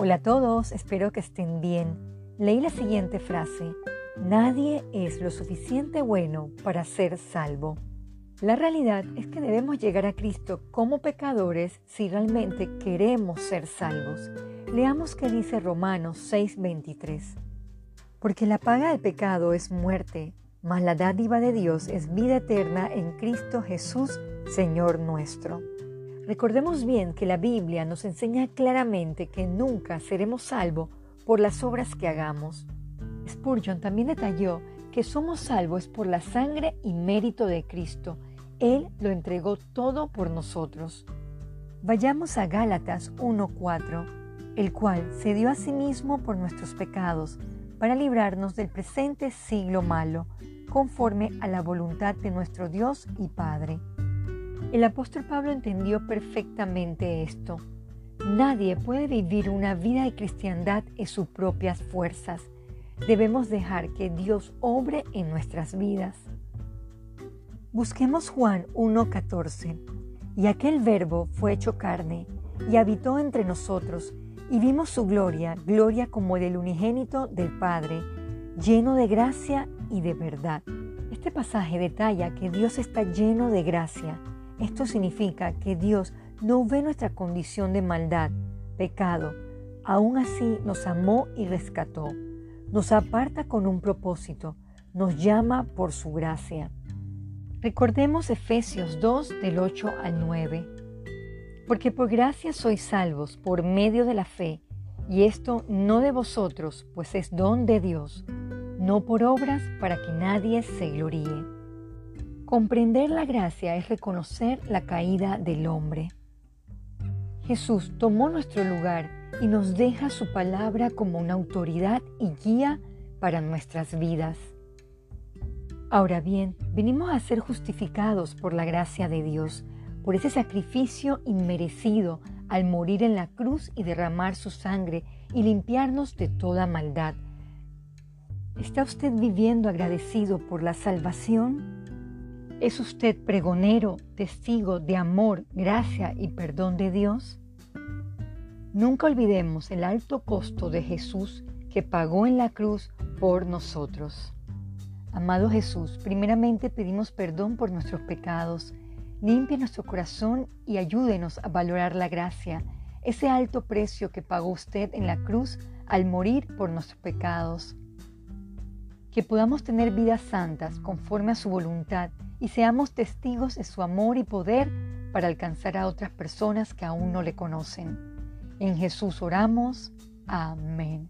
Hola a todos, espero que estén bien. Leí la siguiente frase, nadie es lo suficiente bueno para ser salvo. La realidad es que debemos llegar a Cristo como pecadores si realmente queremos ser salvos. Leamos qué dice Romanos 6:23. Porque la paga del pecado es muerte, mas la dádiva de Dios es vida eterna en Cristo Jesús, Señor nuestro. Recordemos bien que la Biblia nos enseña claramente que nunca seremos salvos por las obras que hagamos. Spurgeon también detalló que somos salvos por la sangre y mérito de Cristo. Él lo entregó todo por nosotros. Vayamos a Gálatas 1.4, el cual se dio a sí mismo por nuestros pecados, para librarnos del presente siglo malo, conforme a la voluntad de nuestro Dios y Padre. El apóstol Pablo entendió perfectamente esto. Nadie puede vivir una vida de cristiandad en sus propias fuerzas. Debemos dejar que Dios obre en nuestras vidas. Busquemos Juan 1.14. Y aquel verbo fue hecho carne y habitó entre nosotros, y vimos su gloria, gloria como del unigénito del Padre, lleno de gracia y de verdad. Este pasaje detalla que Dios está lleno de gracia esto significa que Dios no ve nuestra condición de maldad, pecado. Aún así nos amó y rescató. Nos aparta con un propósito. Nos llama por su gracia. Recordemos Efesios 2 del 8 al 9. Porque por gracia sois salvos por medio de la fe, y esto no de vosotros, pues es don de Dios, no por obras para que nadie se gloríe. Comprender la gracia es reconocer la caída del hombre. Jesús tomó nuestro lugar y nos deja su palabra como una autoridad y guía para nuestras vidas. Ahora bien, venimos a ser justificados por la gracia de Dios, por ese sacrificio inmerecido al morir en la cruz y derramar su sangre y limpiarnos de toda maldad. ¿Está usted viviendo agradecido por la salvación? ¿Es usted pregonero, testigo de amor, gracia y perdón de Dios? Nunca olvidemos el alto costo de Jesús que pagó en la cruz por nosotros. Amado Jesús, primeramente pedimos perdón por nuestros pecados. Limpie nuestro corazón y ayúdenos a valorar la gracia, ese alto precio que pagó usted en la cruz al morir por nuestros pecados. Que podamos tener vidas santas conforme a su voluntad y seamos testigos de su amor y poder para alcanzar a otras personas que aún no le conocen. En Jesús oramos. Amén.